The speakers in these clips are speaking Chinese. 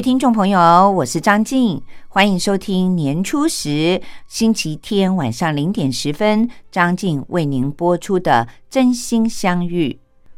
听众朋友，我是张静，欢迎收听年初十星期天晚上零点十分，张静为您播出的《真心相遇》。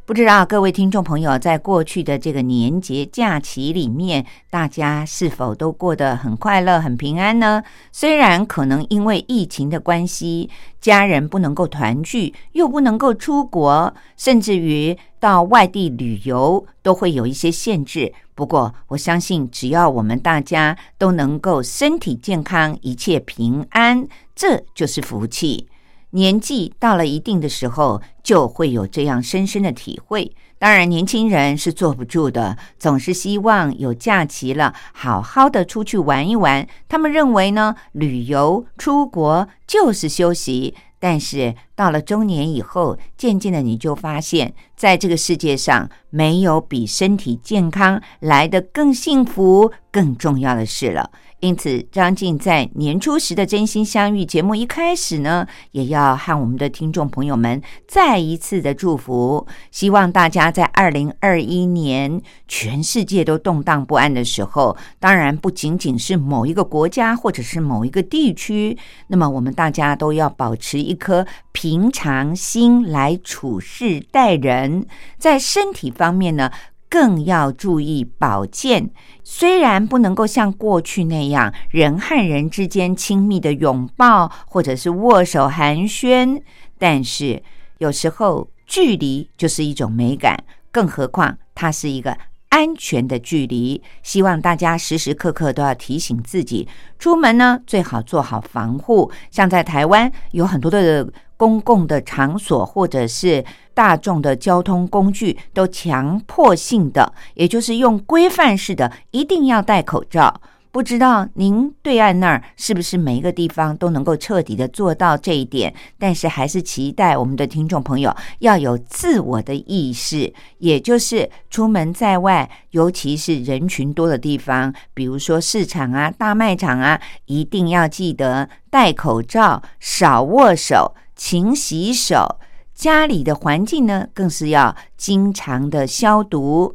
不知道各位听众朋友，在过去的这个年节假期里面，大家是否都过得很快乐、很平安呢？虽然可能因为疫情的关系，家人不能够团聚，又不能够出国，甚至于到外地旅游，都会有一些限制。不过，我相信，只要我们大家都能够身体健康、一切平安，这就是福气。年纪到了一定的时候，就会有这样深深的体会。当然，年轻人是坐不住的，总是希望有假期了，好好的出去玩一玩。他们认为呢，旅游出国就是休息。但是到了中年以后，渐渐的你就发现，在这个世界上，没有比身体健康来得更幸福、更重要的事了。因此，张静在年初时的真心相遇节目一开始呢，也要和我们的听众朋友们再一次的祝福，希望大家在二零二一年全世界都动荡不安的时候，当然不仅仅是某一个国家或者是某一个地区，那么我们大家都要保持一颗平常心来处事待人，在身体方面呢。更要注意保健。虽然不能够像过去那样人和人之间亲密的拥抱或者是握手寒暄，但是有时候距离就是一种美感，更何况它是一个安全的距离。希望大家时时刻刻都要提醒自己，出门呢最好做好防护。像在台湾有很多的。公共的场所或者是大众的交通工具，都强迫性的，也就是用规范式的，一定要戴口罩。不知道您对岸那儿是不是每一个地方都能够彻底的做到这一点？但是还是期待我们的听众朋友要有自我的意识，也就是出门在外，尤其是人群多的地方，比如说市场啊、大卖场啊，一定要记得戴口罩、少握手、勤洗手。家里的环境呢，更是要经常的消毒。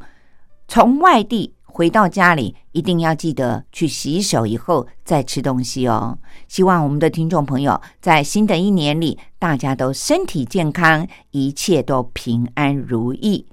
从外地。回到家里，一定要记得去洗手，以后再吃东西哦。希望我们的听众朋友在新的一年里，大家都身体健康，一切都平安如意。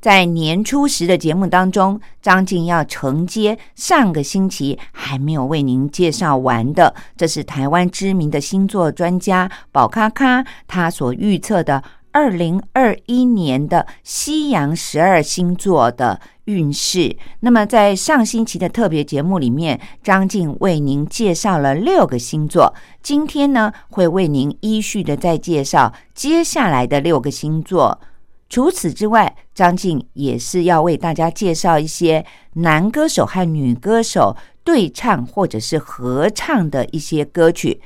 在年初时的节目当中，张静要承接上个星期还没有为您介绍完的，这是台湾知名的星座专家宝咖咖他所预测的。二零二一年的西洋十二星座的运势。那么，在上星期的特别节目里面，张静为您介绍了六个星座。今天呢，会为您依序的再介绍接下来的六个星座。除此之外，张静也是要为大家介绍一些男歌手和女歌手对唱或者是合唱的一些歌曲。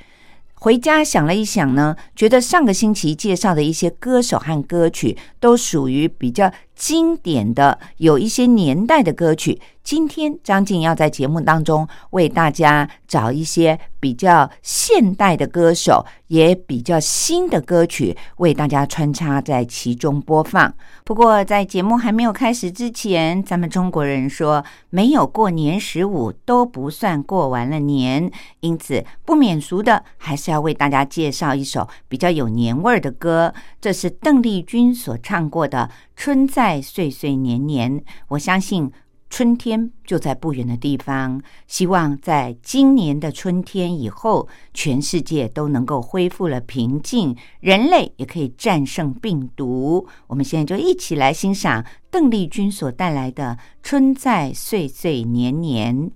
回家想了一想呢，觉得上个星期介绍的一些歌手和歌曲都属于比较经典的，有一些年代的歌曲。今天张静要在节目当中为大家找一些比较现代的歌手，也比较新的歌曲，为大家穿插在其中播放。不过在节目还没有开始之前，咱们中国人说没有过年十五都不算过完了年，因此不免俗的还是要为大家介绍一首比较有年味儿的歌。这是邓丽君所唱过的《春在岁岁年年》，我相信。春天就在不远的地方。希望在今年的春天以后，全世界都能够恢复了平静，人类也可以战胜病毒。我们现在就一起来欣赏邓丽君所带来的《春在岁岁年年》。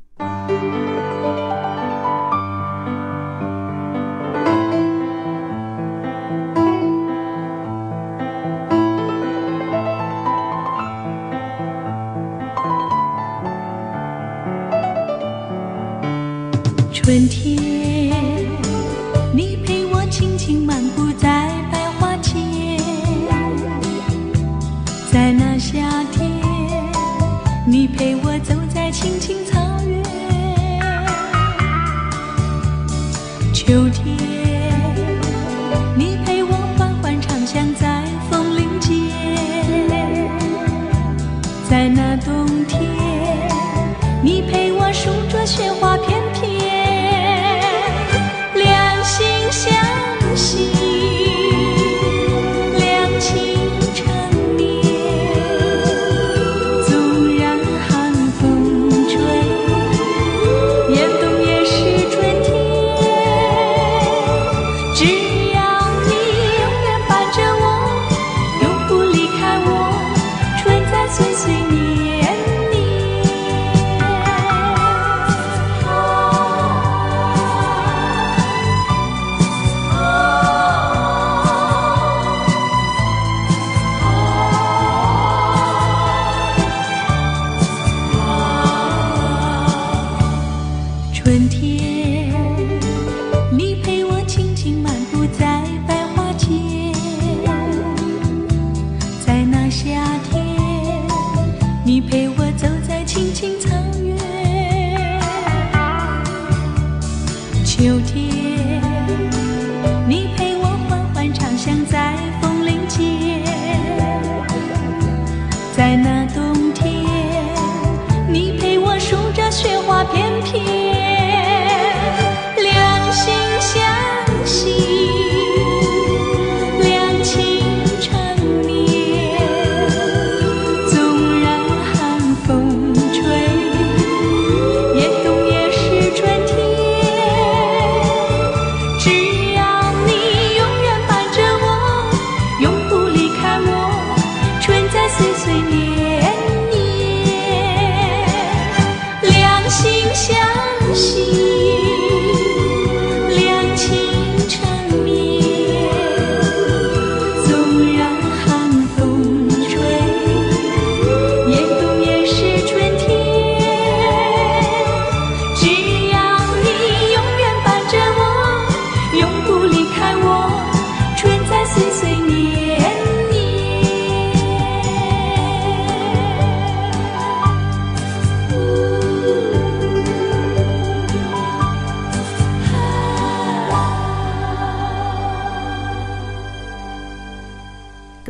秋天，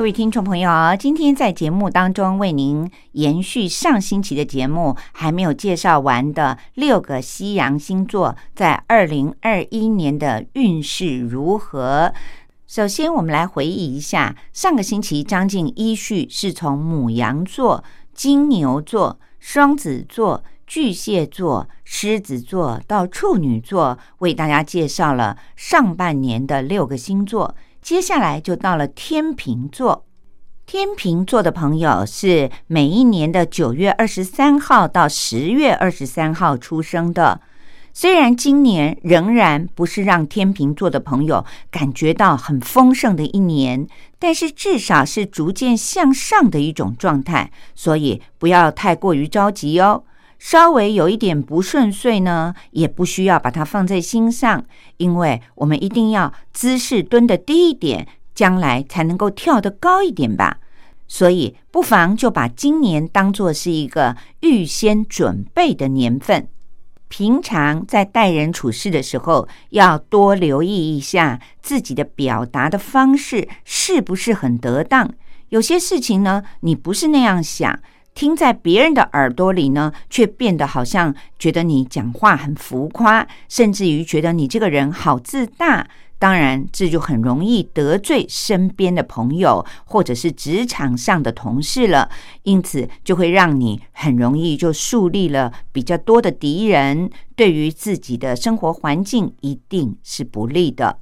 各位听众朋友，今天在节目当中为您延续上星期的节目，还没有介绍完的六个西洋星座在二零二一年的运势如何。首先，我们来回忆一下上个星期张静依序是从母羊座、金牛座、双子座、巨蟹座、狮子座到处女座，为大家介绍了上半年的六个星座。接下来就到了天秤座。天秤座的朋友是每一年的九月二十三号到十月二十三号出生的。虽然今年仍然不是让天秤座的朋友感觉到很丰盛的一年，但是至少是逐渐向上的一种状态，所以不要太过于着急哦。稍微有一点不顺遂呢，也不需要把它放在心上，因为我们一定要姿势蹲得低一点，将来才能够跳得高一点吧。所以，不妨就把今年当做是一个预先准备的年份。平常在待人处事的时候，要多留意一下自己的表达的方式是不是很得当。有些事情呢，你不是那样想。听在别人的耳朵里呢，却变得好像觉得你讲话很浮夸，甚至于觉得你这个人好自大。当然这就很容易得罪身边的朋友或者是职场上的同事了，因此就会让你很容易就树立了比较多的敌人，对于自己的生活环境一定是不利的。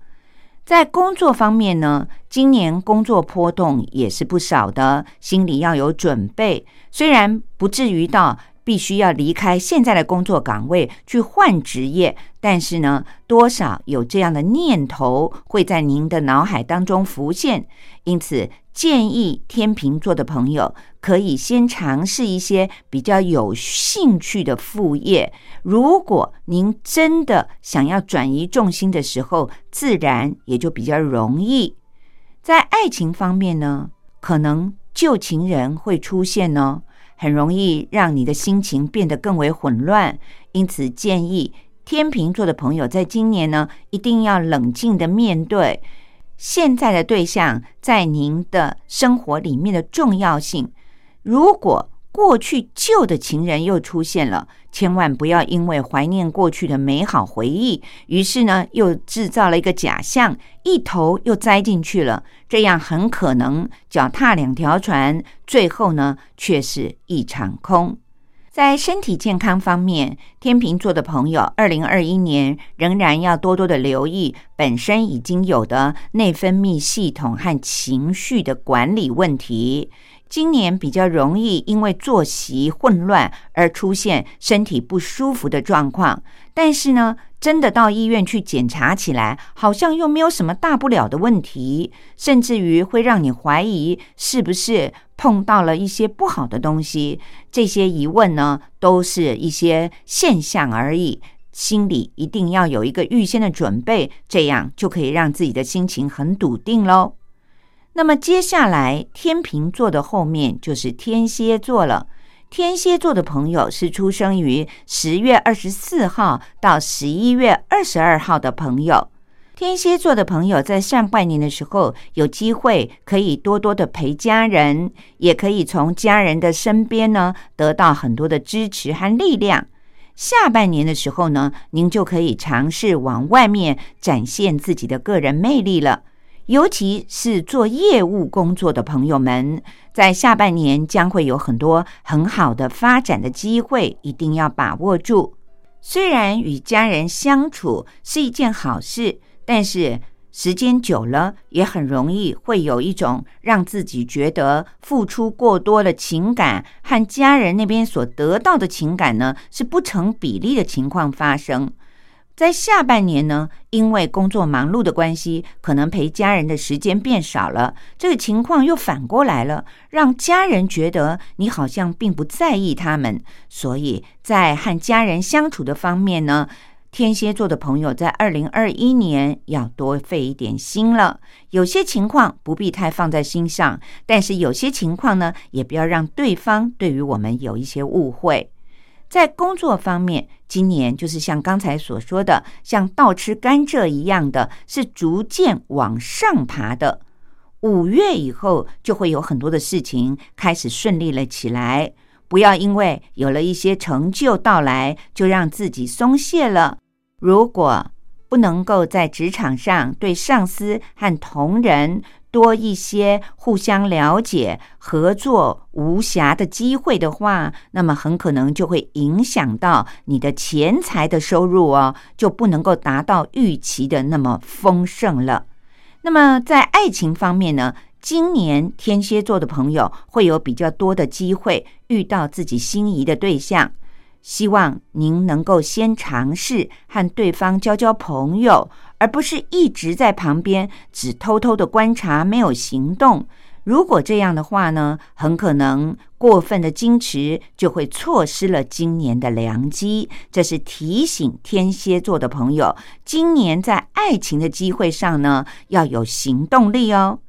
在工作方面呢，今年工作波动也是不少的，心里要有准备。虽然不至于到必须要离开现在的工作岗位去换职业，但是呢，多少有这样的念头会在您的脑海当中浮现。因此，建议天秤座的朋友可以先尝试一些比较有兴趣的副业。如果您真的想要转移重心的时候，自然也就比较容易。在爱情方面呢，可能旧情人会出现呢，很容易让你的心情变得更为混乱。因此，建议天秤座的朋友在今年呢，一定要冷静的面对现在的对象在您的生活里面的重要性。如果过去旧的情人又出现了，千万不要因为怀念过去的美好回忆，于是呢又制造了一个假象，一头又栽进去了。这样很可能脚踏两条船，最后呢却是一场空。在身体健康方面，天秤座的朋友，二零二一年仍然要多多的留意本身已经有的内分泌系统和情绪的管理问题。今年比较容易因为作息混乱而出现身体不舒服的状况，但是呢，真的到医院去检查起来，好像又没有什么大不了的问题，甚至于会让你怀疑是不是碰到了一些不好的东西。这些疑问呢，都是一些现象而已，心里一定要有一个预先的准备，这样就可以让自己的心情很笃定喽。那么接下来，天秤座的后面就是天蝎座了。天蝎座的朋友是出生于十月二十四号到十一月二十二号的朋友。天蝎座的朋友在上半年的时候，有机会可以多多的陪家人，也可以从家人的身边呢得到很多的支持和力量。下半年的时候呢，您就可以尝试往外面展现自己的个人魅力了。尤其是做业务工作的朋友们，在下半年将会有很多很好的发展的机会，一定要把握住。虽然与家人相处是一件好事，但是时间久了也很容易会有一种让自己觉得付出过多的情感和家人那边所得到的情感呢是不成比例的情况发生。在下半年呢，因为工作忙碌的关系，可能陪家人的时间变少了。这个情况又反过来了，让家人觉得你好像并不在意他们。所以在和家人相处的方面呢，天蝎座的朋友在二零二一年要多费一点心了。有些情况不必太放在心上，但是有些情况呢，也不要让对方对于我们有一些误会。在工作方面，今年就是像刚才所说的，像倒吃甘蔗一样的，是逐渐往上爬的。五月以后，就会有很多的事情开始顺利了起来。不要因为有了一些成就到来，就让自己松懈了。如果不能够在职场上对上司和同仁，多一些互相了解、合作无暇的机会的话，那么很可能就会影响到你的钱财的收入哦，就不能够达到预期的那么丰盛了。那么在爱情方面呢，今年天蝎座的朋友会有比较多的机会遇到自己心仪的对象。希望您能够先尝试和对方交交朋友，而不是一直在旁边只偷偷的观察，没有行动。如果这样的话呢，很可能过分的矜持就会错失了今年的良机。这是提醒天蝎座的朋友，今年在爱情的机会上呢，要有行动力哦。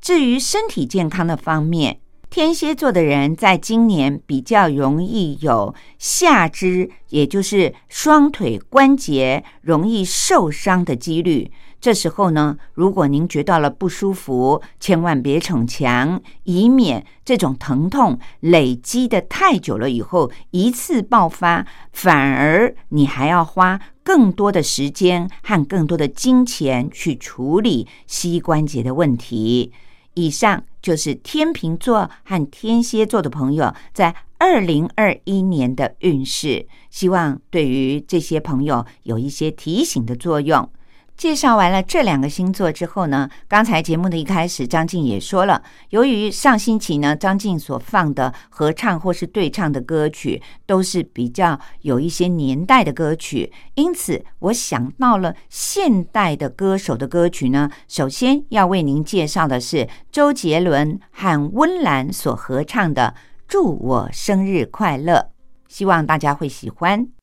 至于身体健康的方面，天蝎座的人在今年比较容易有下肢，也就是双腿关节容易受伤的几率，这时候呢，如果您觉到了不舒服，千万别逞强，以免这种疼痛累积的太久了以后一次爆发，反而你还要花更多的时间和更多的金钱去处理膝关节的问题。以上就是天秤座和天蝎座的朋友在二零二一年的运势，希望对于这些朋友有一些提醒的作用。介绍完了这两个星座之后呢，刚才节目的一开始，张静也说了，由于上星期呢，张静所放的合唱或是对唱的歌曲都是比较有一些年代的歌曲，因此我想到了现代的歌手的歌曲呢，首先要为您介绍的是周杰伦和温岚所合唱的《祝我生日快乐》，希望大家会喜欢。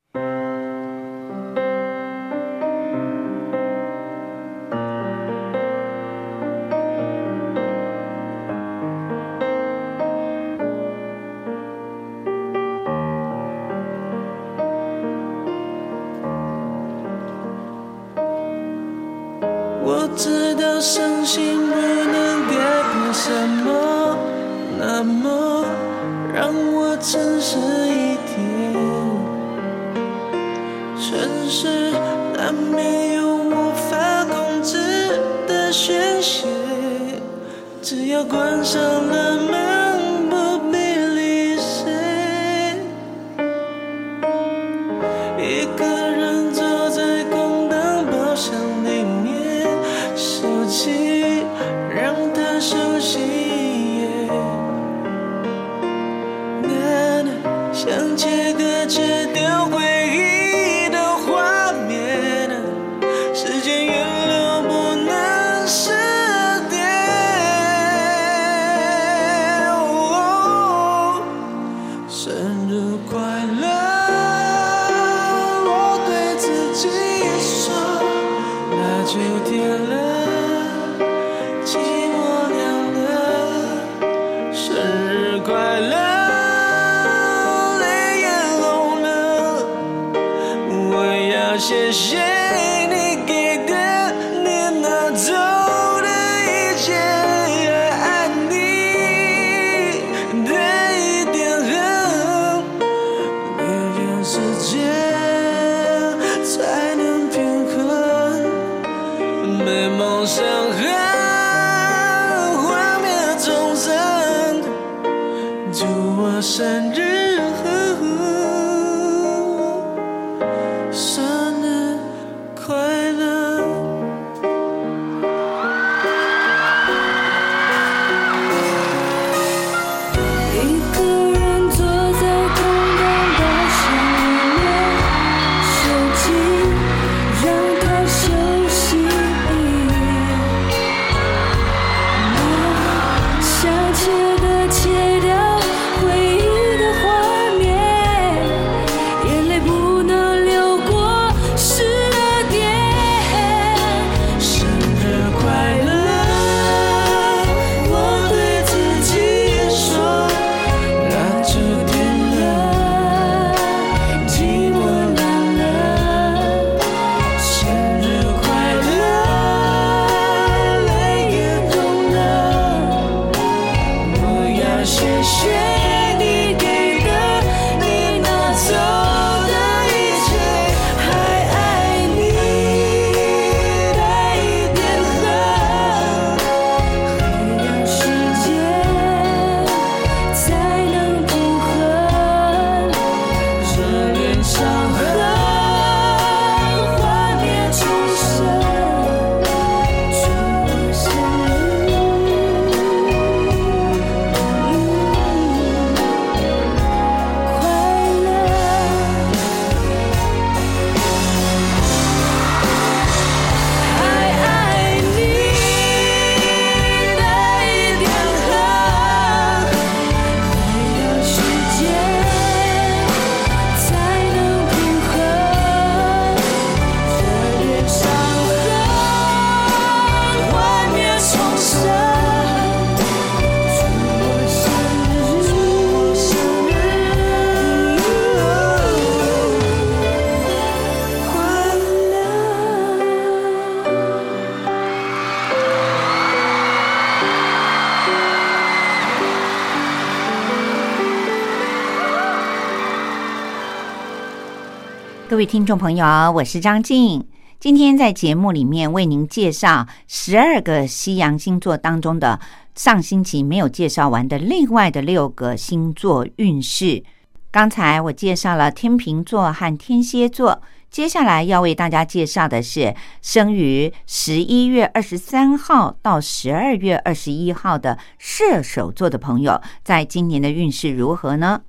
位听众朋友，我是张静。今天在节目里面为您介绍十二个西洋星座当中的上星期没有介绍完的另外的六个星座运势。刚才我介绍了天秤座和天蝎座，接下来要为大家介绍的是生于十一月二十三号到十二月二十一号的射手座的朋友，在今年的运势如何呢？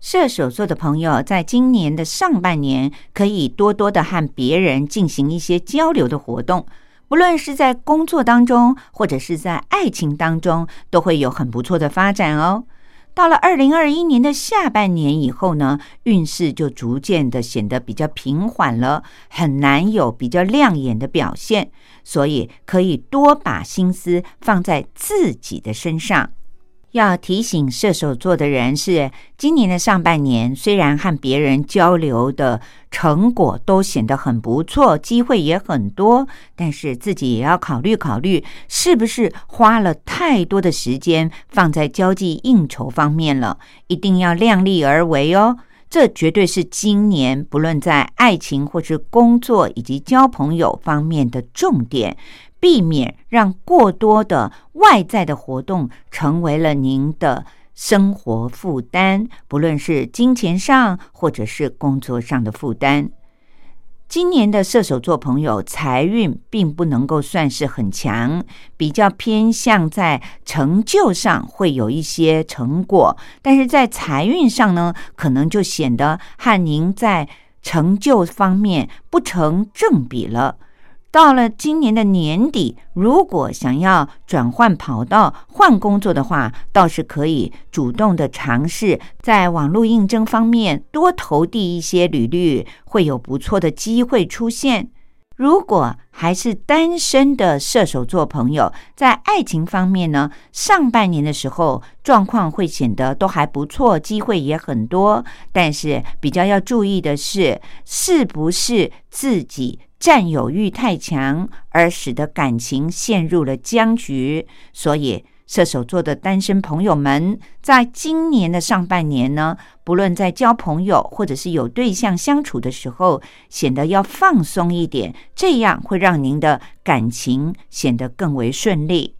射手座的朋友，在今年的上半年，可以多多的和别人进行一些交流的活动，不论是在工作当中，或者是在爱情当中，都会有很不错的发展哦。到了二零二一年的下半年以后呢，运势就逐渐的显得比较平缓了，很难有比较亮眼的表现，所以可以多把心思放在自己的身上。要提醒射手座的人是，今年的上半年虽然和别人交流的成果都显得很不错，机会也很多，但是自己也要考虑考虑，是不是花了太多的时间放在交际应酬方面了？一定要量力而为哦。这绝对是今年不论在爱情或是工作以及交朋友方面的重点。避免让过多的外在的活动成为了您的生活负担，不论是金钱上或者是工作上的负担。今年的射手座朋友财运并不能够算是很强，比较偏向在成就上会有一些成果，但是在财运上呢，可能就显得和您在成就方面不成正比了。到了今年的年底，如果想要转换跑道、换工作的话，倒是可以主动的尝试在网络应征方面多投递一些履历，会有不错的机会出现。如果还是单身的射手座朋友，在爱情方面呢，上半年的时候状况会显得都还不错，机会也很多，但是比较要注意的是，是不是自己。占有欲太强，而使得感情陷入了僵局。所以，射手座的单身朋友们，在今年的上半年呢，不论在交朋友或者是有对象相处的时候，显得要放松一点，这样会让您的感情显得更为顺利。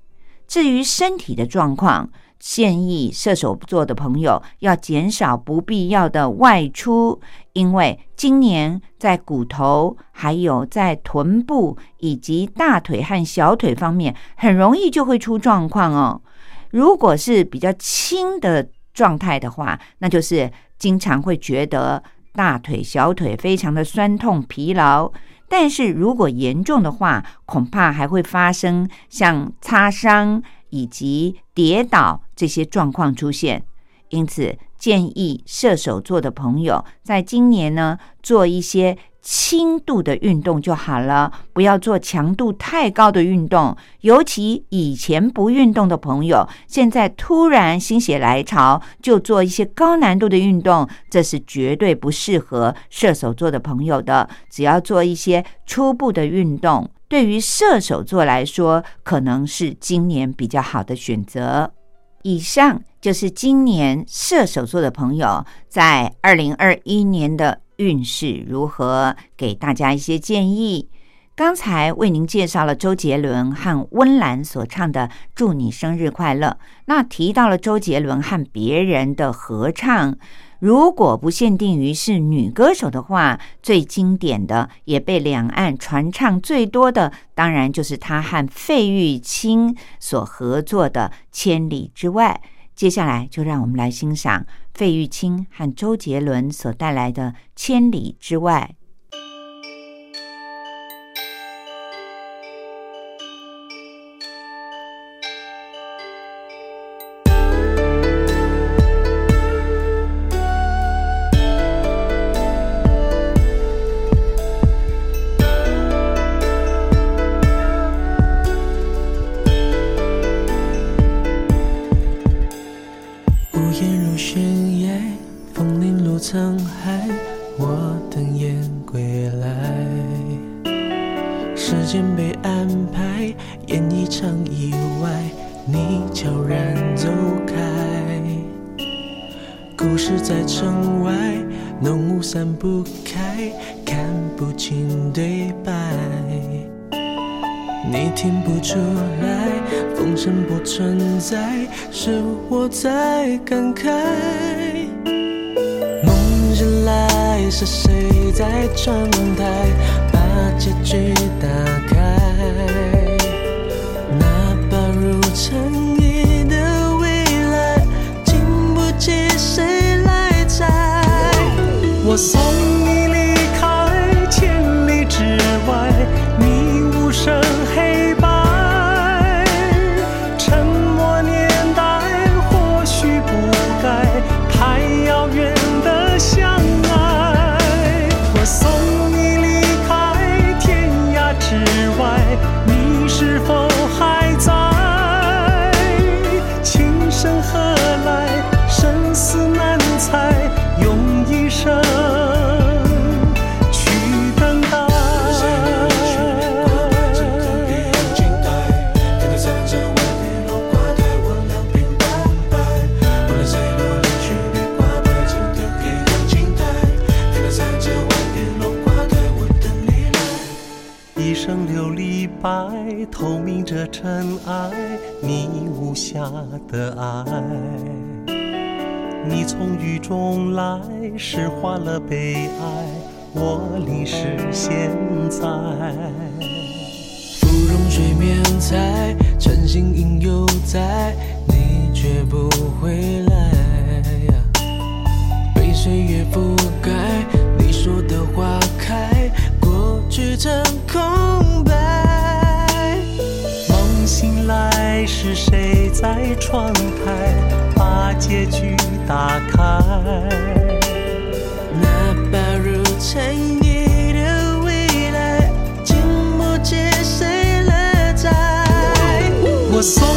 至于身体的状况，建议射手座的朋友要减少不必要的外出，因为今年在骨头、还有在臀部以及大腿和小腿方面，很容易就会出状况哦。如果是比较轻的状态的话，那就是经常会觉得大腿、小腿非常的酸痛、疲劳；但是如果严重的话，恐怕还会发生像擦伤。以及跌倒这些状况出现，因此建议射手座的朋友在今年呢做一些轻度的运动就好了，不要做强度太高的运动。尤其以前不运动的朋友，现在突然心血来潮就做一些高难度的运动，这是绝对不适合射手座的朋友的。只要做一些初步的运动。对于射手座来说，可能是今年比较好的选择。以上就是今年射手座的朋友在二零二一年的运势如何，给大家一些建议。刚才为您介绍了周杰伦和温岚所唱的《祝你生日快乐》，那提到了周杰伦和别人的合唱。如果不限定于是女歌手的话，最经典的也被两岸传唱最多的，当然就是她和费玉清所合作的《千里之外》。接下来就让我们来欣赏费玉清和周杰伦所带来的《千里之》。外，感慨。梦醒来，是谁在窗台用一生去等待。一生琉璃白，透明着尘埃，你无瑕的爱。风雨中来，诗化了悲哀，我淋湿现在。芙蓉水面采，晨星影犹在，你却不回来。被岁月覆盖，你说的花开，过去成空白。梦醒来，是谁在窗台把结局打开？那把如尘埃的未来，经不起谁来摘。我送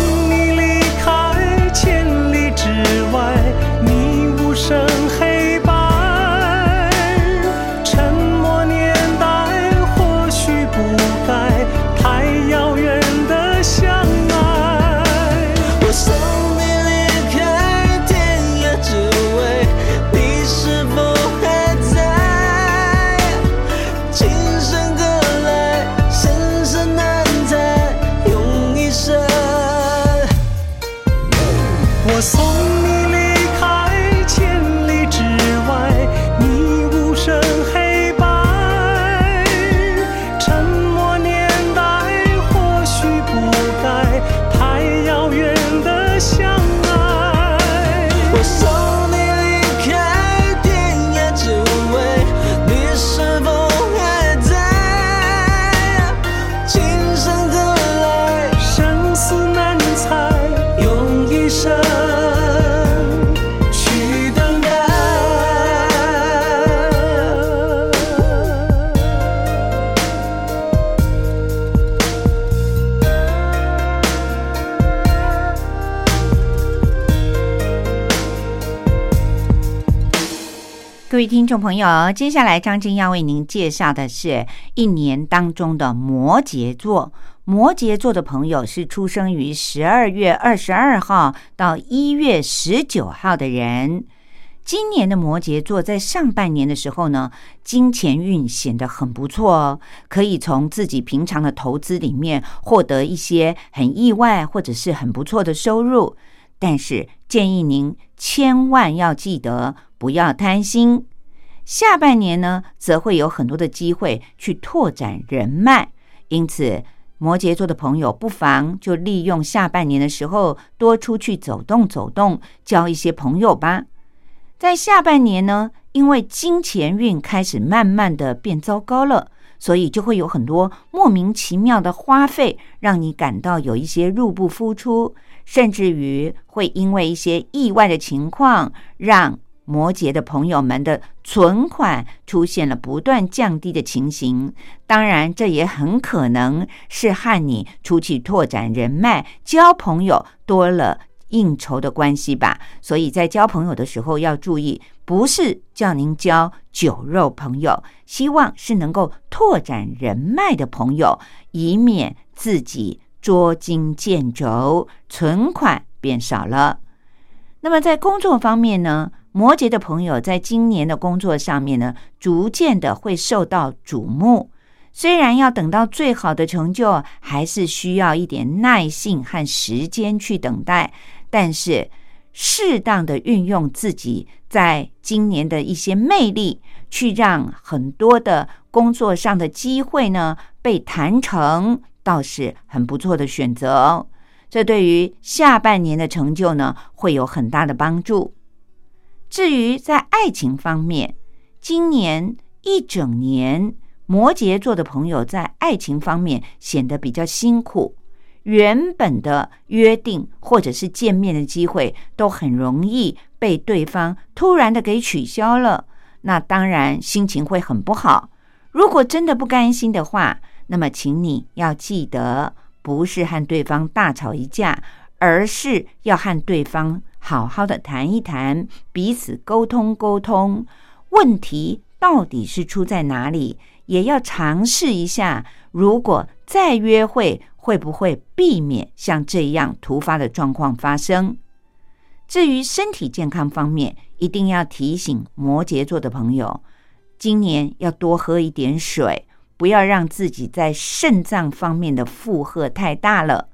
众朋友，接下来张晶要为您介绍的是一年当中的摩羯座。摩羯座的朋友是出生于十二月二十二号到一月十九号的人。今年的摩羯座在上半年的时候呢，金钱运显得很不错哦，可以从自己平常的投资里面获得一些很意外或者是很不错的收入。但是建议您千万要记得不要贪心。下半年呢，则会有很多的机会去拓展人脉，因此摩羯座的朋友不妨就利用下半年的时候多出去走动走动，交一些朋友吧。在下半年呢，因为金钱运开始慢慢的变糟糕了，所以就会有很多莫名其妙的花费，让你感到有一些入不敷出，甚至于会因为一些意外的情况，让摩羯的朋友们的存款出现了不断降低的情形。当然，这也很可能是和你出去拓展人脉、交朋友多了。应酬的关系吧，所以在交朋友的时候要注意，不是叫您交酒肉朋友，希望是能够拓展人脉的朋友，以免自己捉襟见肘，存款变少了。那么在工作方面呢，摩羯的朋友在今年的工作上面呢，逐渐的会受到瞩目。虽然要等到最好的成就，还是需要一点耐性和时间去等待，但是适当的运用自己在今年的一些魅力，去让很多的工作上的机会呢被谈成，倒是很不错的选择哦。这对于下半年的成就呢，会有很大的帮助。至于在爱情方面，今年一整年，摩羯座的朋友在爱情方面显得比较辛苦。原本的约定或者是见面的机会，都很容易被对方突然的给取消了。那当然心情会很不好。如果真的不甘心的话，那么请你要记得，不是和对方大吵一架，而是要和对方。好好的谈一谈，彼此沟通沟通，问题到底是出在哪里？也要尝试一下，如果再约会，会不会避免像这样突发的状况发生？至于身体健康方面，一定要提醒摩羯座的朋友，今年要多喝一点水，不要让自己在肾脏方面的负荷太大了。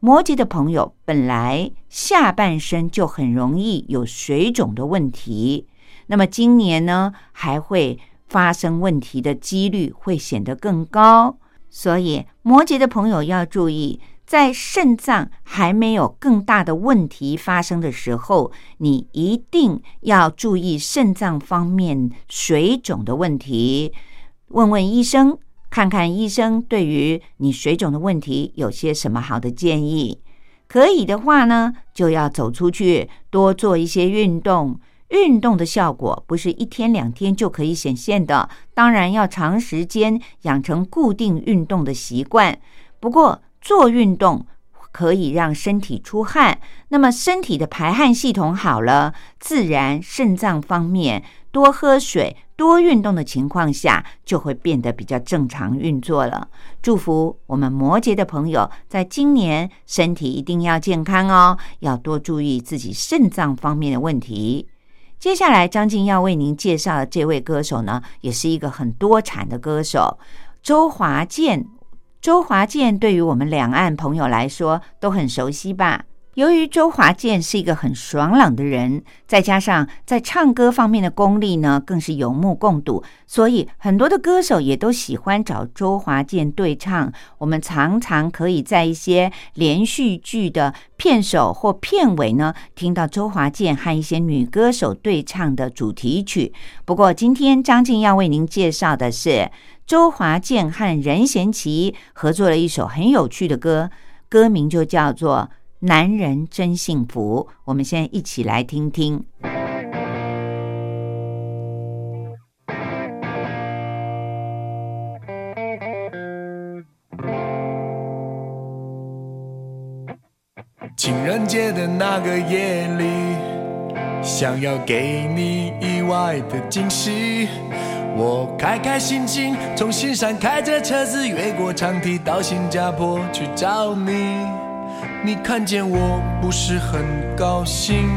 摩羯的朋友本来下半身就很容易有水肿的问题，那么今年呢还会发生问题的几率会显得更高，所以摩羯的朋友要注意，在肾脏还没有更大的问题发生的时候，你一定要注意肾脏方面水肿的问题，问问医生。看看医生对于你水肿的问题有些什么好的建议？可以的话呢，就要走出去多做一些运动。运动的效果不是一天两天就可以显现的，当然要长时间养成固定运动的习惯。不过做运动可以让身体出汗，那么身体的排汗系统好了，自然肾脏方面多喝水。多运动的情况下，就会变得比较正常运作了。祝福我们摩羯的朋友，在今年身体一定要健康哦，要多注意自己肾脏方面的问题。接下来，张静要为您介绍的这位歌手呢，也是一个很多产的歌手——周华健。周华健对于我们两岸朋友来说都很熟悉吧？由于周华健是一个很爽朗的人，再加上在唱歌方面的功力呢，更是有目共睹，所以很多的歌手也都喜欢找周华健对唱。我们常常可以在一些连续剧的片首或片尾呢，听到周华健和一些女歌手对唱的主题曲。不过，今天张静要为您介绍的是周华健和任贤齐合作了一首很有趣的歌，歌名就叫做。男人真幸福，我们现在一起来听听。情人节的那个夜里，想要给你意外的惊喜，我开开心心从新山开着车子越过长堤到新加坡去找你。你看见我不是很高兴，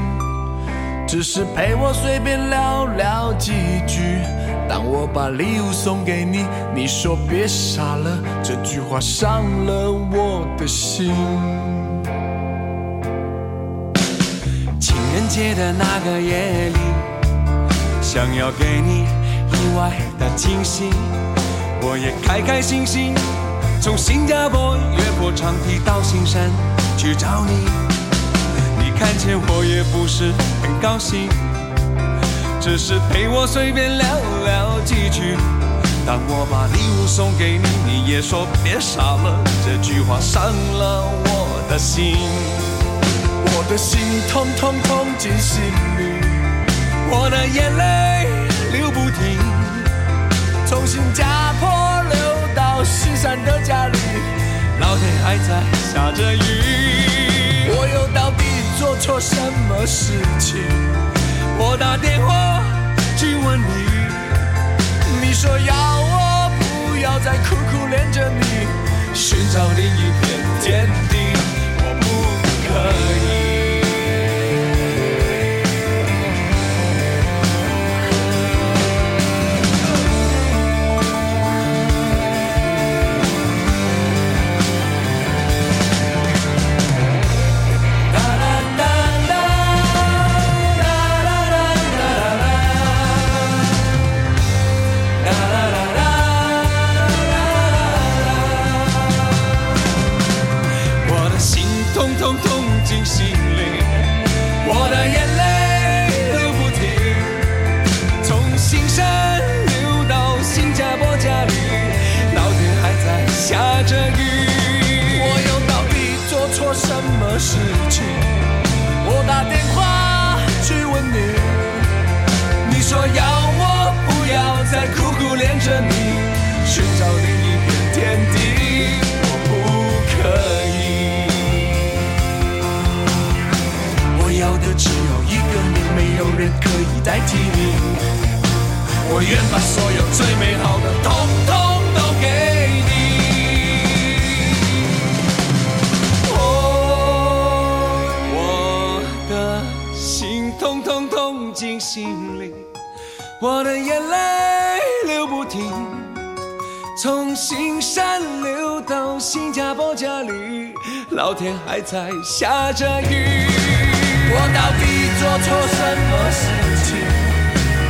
只是陪我随便聊聊几句。当我把礼物送给你，你说别傻了，这句话伤了我的心。情人节的那个夜里，想要给你外的惊喜，我也开开心心从新加坡越过长堤到新山。去找你，你看见我也不是很高兴，只是陪我随便聊聊几句。当我把礼物送给你，你也说别傻了，这句话伤了我的心。我的心痛痛痛进心里，我的眼泪流不停，从新加坡流到西山的家里。老天还在下着雨，我又到底做错什么事情？我打电话去问你，你说要我不要再苦苦恋着你，寻找另一片天地，我不可以。心里我的眼泪流不停从新山流到新加坡家里老天还在下着雨。我又到底做错什么事情我打电话去问你你说要我不要再苦苦恋着你寻找你。人可以代替你。我愿把所有最美好的，统统都给你。哦，我的心痛痛痛进心里，我的眼泪流不停，从新山流到新加坡家里，老天还在下着雨。我到底做错什么事情？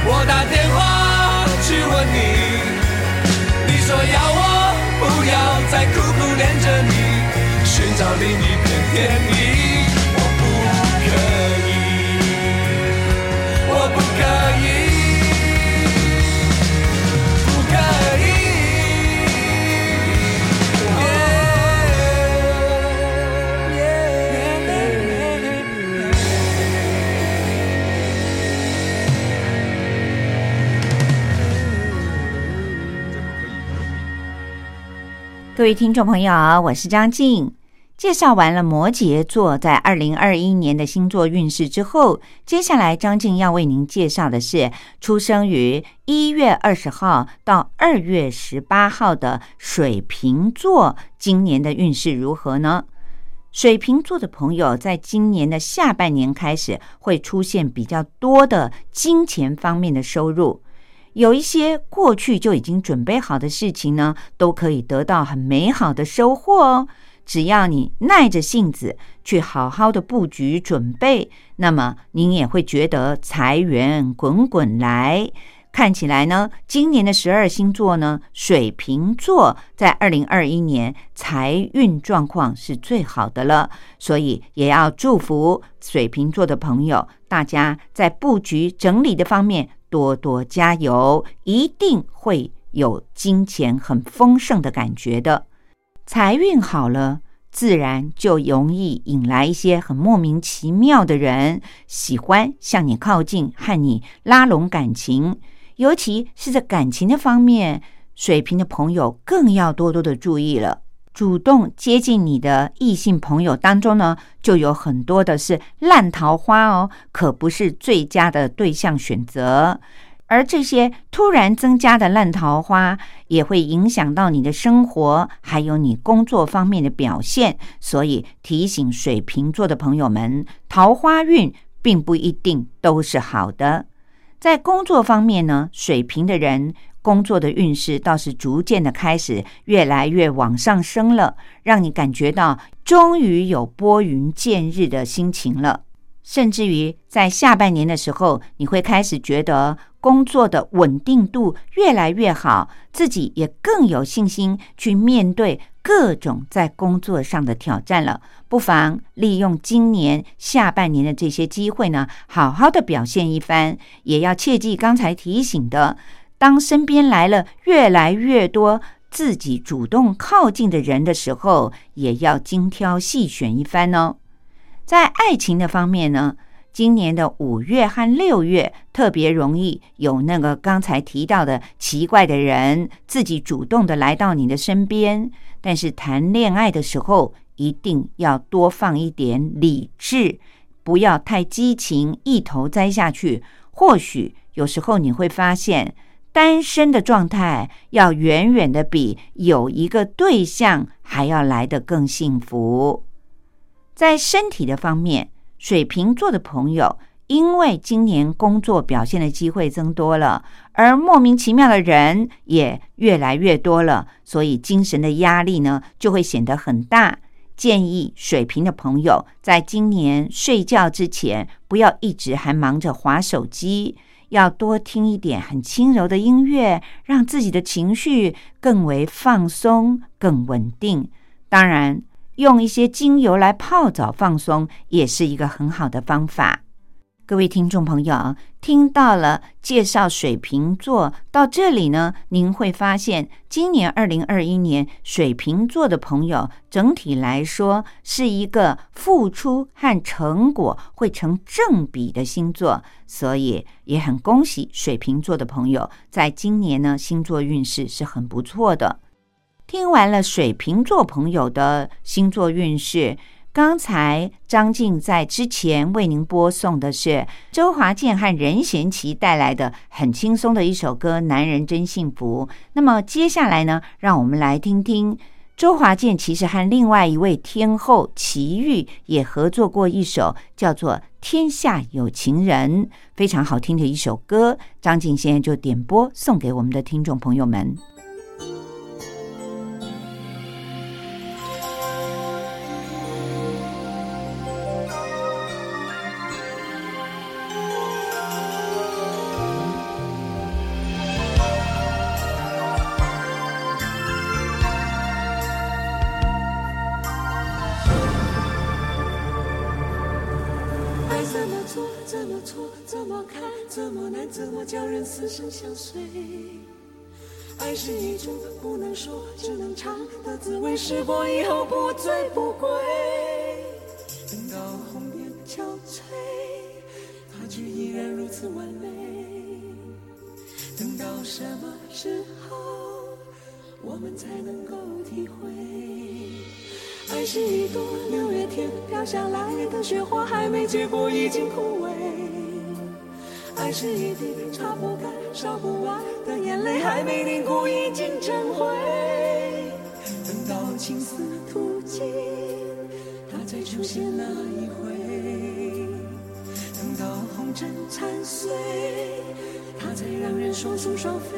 我打电话去问你，你说要我不要再苦苦恋着你，寻找另一片天地。各位听众朋友，我是张静。介绍完了摩羯座在二零二一年的星座运势之后，接下来张静要为您介绍的是出生于一月二十号到二月十八号的水瓶座，今年的运势如何呢？水瓶座的朋友在今年的下半年开始会出现比较多的金钱方面的收入。有一些过去就已经准备好的事情呢，都可以得到很美好的收获哦。只要你耐着性子去好好的布局准备，那么您也会觉得财源滚滚来。看起来呢，今年的十二星座呢，水瓶座在二零二一年财运状况是最好的了，所以也要祝福水瓶座的朋友，大家在布局整理的方面。多多加油，一定会有金钱很丰盛的感觉的。财运好了，自然就容易引来一些很莫名其妙的人，喜欢向你靠近，和你拉拢感情。尤其是在感情的方面，水瓶的朋友更要多多的注意了。主动接近你的异性朋友当中呢，就有很多的是烂桃花哦，可不是最佳的对象选择。而这些突然增加的烂桃花，也会影响到你的生活，还有你工作方面的表现。所以提醒水瓶座的朋友们，桃花运并不一定都是好的。在工作方面呢，水瓶的人。工作的运势倒是逐渐的开始越来越往上升了，让你感觉到终于有拨云见日的心情了。甚至于在下半年的时候，你会开始觉得工作的稳定度越来越好，自己也更有信心去面对各种在工作上的挑战了。不妨利用今年下半年的这些机会呢，好好的表现一番，也要切记刚才提醒的。当身边来了越来越多自己主动靠近的人的时候，也要精挑细选一番哦。在爱情的方面呢，今年的五月和六月特别容易有那个刚才提到的奇怪的人自己主动的来到你的身边。但是谈恋爱的时候，一定要多放一点理智，不要太激情，一头栽下去。或许有时候你会发现。单身的状态要远远的比有一个对象还要来得更幸福。在身体的方面，水瓶座的朋友，因为今年工作表现的机会增多了，而莫名其妙的人也越来越多了，所以精神的压力呢就会显得很大。建议水瓶的朋友，在今年睡觉之前，不要一直还忙着划手机。要多听一点很轻柔的音乐，让自己的情绪更为放松、更稳定。当然，用一些精油来泡澡放松，也是一个很好的方法。各位听众朋友，听到了介绍水瓶座，到这里呢，您会发现，今年二零二一年水瓶座的朋友整体来说是一个付出和成果会成正比的星座，所以也很恭喜水瓶座的朋友，在今年呢星座运势是很不错的。听完了水瓶座朋友的星座运势。刚才张静在之前为您播送的是周华健和任贤齐带来的很轻松的一首歌《男人真幸福》。那么接下来呢，让我们来听听周华健其实和另外一位天后齐豫也合作过一首叫做《天下有情人》，非常好听的一首歌。张静现在就点播送给我们的听众朋友们。才能够体会？爱是一朵六月天飘下来的雪花，还没结果已经枯萎。爱是一滴擦不干、烧不完的眼泪，还没凝固已经成灰。等到青丝吐尽，它再出现那一回。等到红尘残碎，它才让人双宿双飞。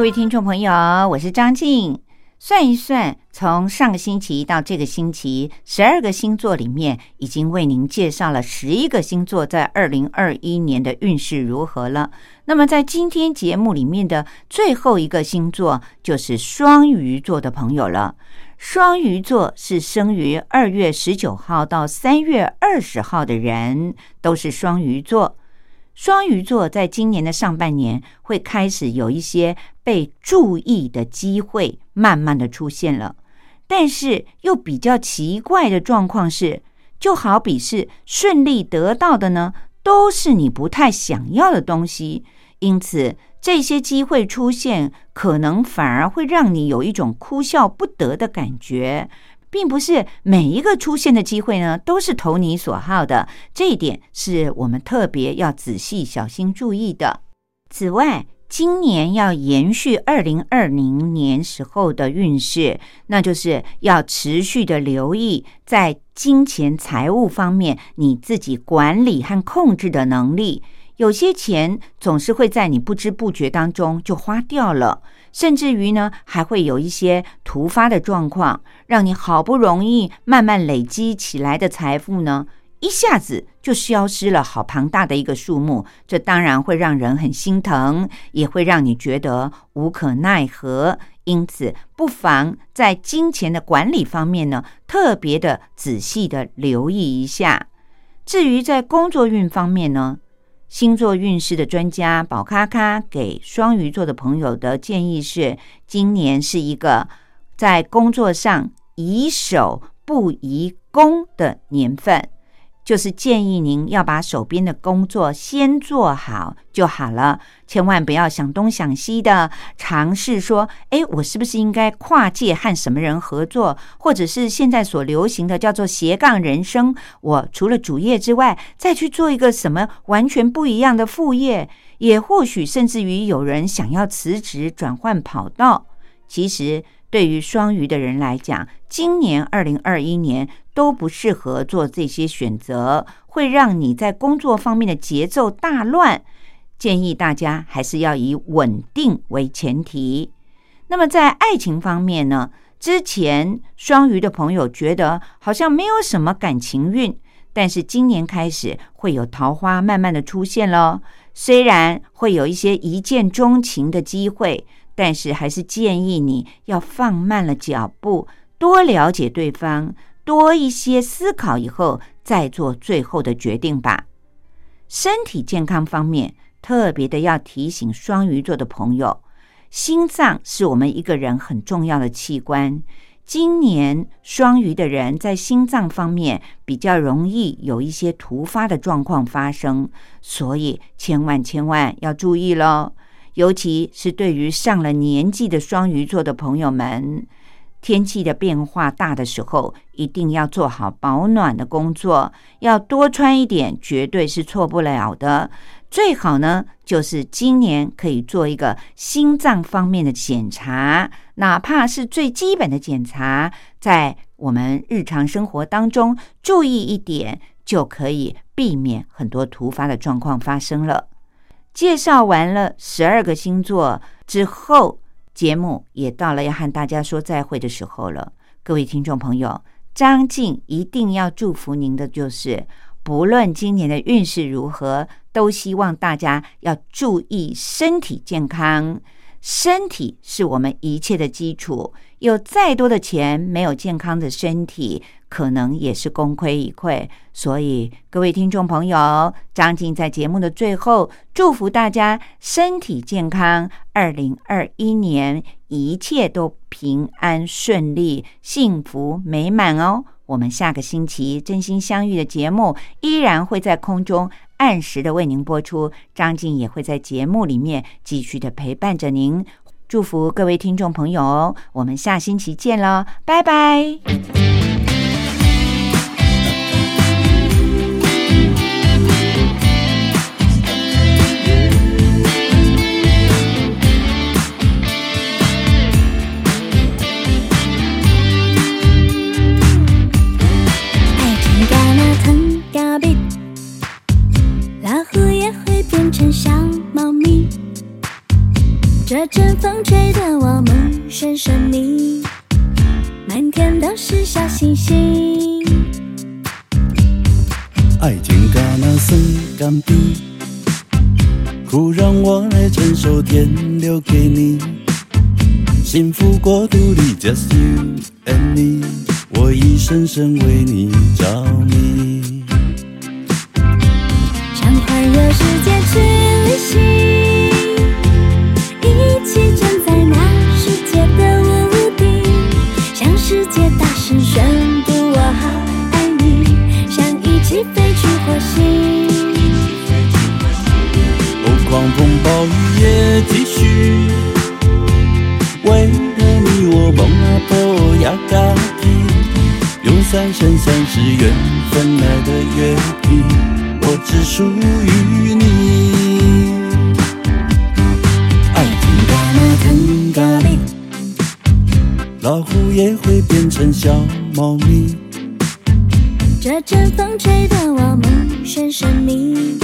各位听众朋友，我是张静。算一算，从上个星期到这个星期，十二个星座里面，已经为您介绍了十一个星座在二零二一年的运势如何了。那么，在今天节目里面的最后一个星座，就是双鱼座的朋友了。双鱼座是生于二月十九号到三月二十号的人，都是双鱼座。双鱼座在今年的上半年会开始有一些被注意的机会，慢慢的出现了。但是又比较奇怪的状况是，就好比是顺利得到的呢，都是你不太想要的东西。因此，这些机会出现，可能反而会让你有一种哭笑不得的感觉。并不是每一个出现的机会呢，都是投你所好的，这一点是我们特别要仔细小心注意的。此外，今年要延续二零二零年时候的运势，那就是要持续的留意在金钱财务方面你自己管理和控制的能力。有些钱总是会在你不知不觉当中就花掉了。甚至于呢，还会有一些突发的状况，让你好不容易慢慢累积起来的财富呢，一下子就消失了，好庞大的一个数目。这当然会让人很心疼，也会让你觉得无可奈何。因此，不妨在金钱的管理方面呢，特别的仔细的留意一下。至于在工作运方面呢？星座运势的专家宝咖咖给双鱼座的朋友的建议是：今年是一个在工作上宜守不宜攻的年份。就是建议您要把手边的工作先做好就好了，千万不要想东想西的尝试说，哎，我是不是应该跨界和什么人合作，或者是现在所流行的叫做斜杠人生，我除了主业之外，再去做一个什么完全不一样的副业，也或许甚至于有人想要辞职转换跑道，其实。对于双鱼的人来讲，今年二零二一年都不适合做这些选择，会让你在工作方面的节奏大乱。建议大家还是要以稳定为前提。那么在爱情方面呢？之前双鱼的朋友觉得好像没有什么感情运，但是今年开始会有桃花慢慢的出现了，虽然会有一些一见钟情的机会。但是还是建议你要放慢了脚步，多了解对方，多一些思考以后再做最后的决定吧。身体健康方面，特别的要提醒双鱼座的朋友，心脏是我们一个人很重要的器官。今年双鱼的人在心脏方面比较容易有一些突发的状况发生，所以千万千万要注意喽。尤其是对于上了年纪的双鱼座的朋友们，天气的变化大的时候，一定要做好保暖的工作，要多穿一点，绝对是错不了的。最好呢，就是今年可以做一个心脏方面的检查，哪怕是最基本的检查，在我们日常生活当中注意一点，就可以避免很多突发的状况发生了。介绍完了十二个星座之后，节目也到了要和大家说再会的时候了。各位听众朋友，张静一定要祝福您的，就是不论今年的运势如何，都希望大家要注意身体健康。身体是我们一切的基础，有再多的钱，没有健康的身体。可能也是功亏一篑，所以各位听众朋友，张静在节目的最后祝福大家身体健康，二零二一年一切都平安顺利、幸福美满哦。我们下个星期真心相遇的节目依然会在空中按时的为您播出，张静也会在节目里面继续的陪伴着您，祝福各位听众朋友，我们下星期见了，拜拜。这阵风。吹得我梦眩神迷，满天都是小星星。爱情敢那算甘甜，苦让我来承受天留给你。幸福国度里 just you and me，我已深深为你着迷。想环游世界去旅行，飞去火星。哦，狂风暴雨也继续，为了你我梦啊破呀嘎叽，用三生三世缘分来的约定，我只属于你。爱情嘎那腾嘎哩，老虎也会变成小猫咪。这阵风吹得我梦眩神迷，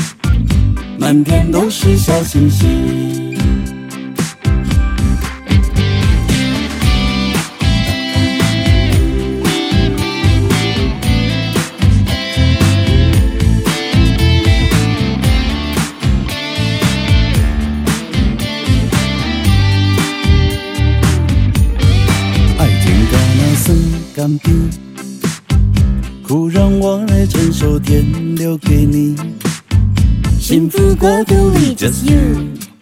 满天都是小星星。幸福国度里 just you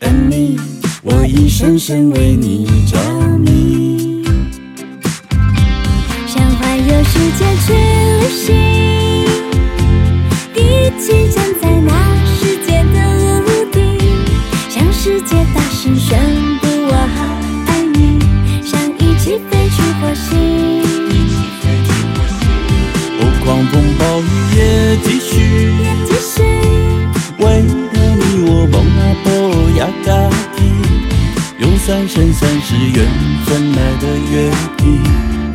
and me，我已深深为你着迷。想环游世界去旅行，一起站在那世界的屋顶，向世界大声宣布我好爱你，想一起飞去火星。哦，狂风暴雨也继续，呀嘎叽，用三生三世缘分来的约定，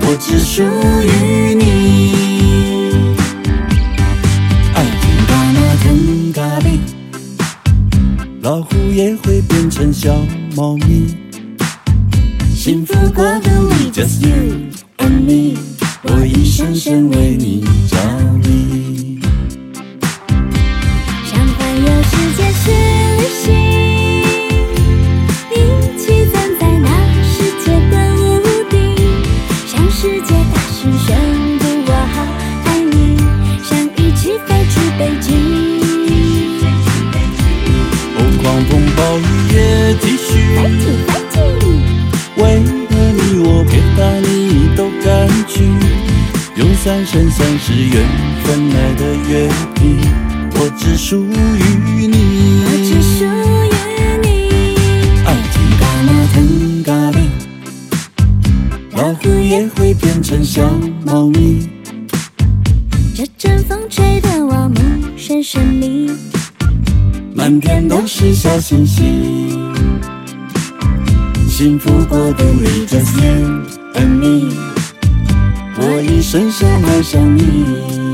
我只属于你。爱情嘎那腾嘎哩，老虎也会变成小猫咪。幸福国度里 just you and me，我已深深为你着为了你我别把你都赶去，用三生三世缘分来的约定，我只属于你。我只属于你。爱情嘎那腾嘎哩，老虎也会变成小猫咪。这阵风吹得我目眩神迷，满天都是小星星。幸福国度里 just you and me，我已深深爱上你。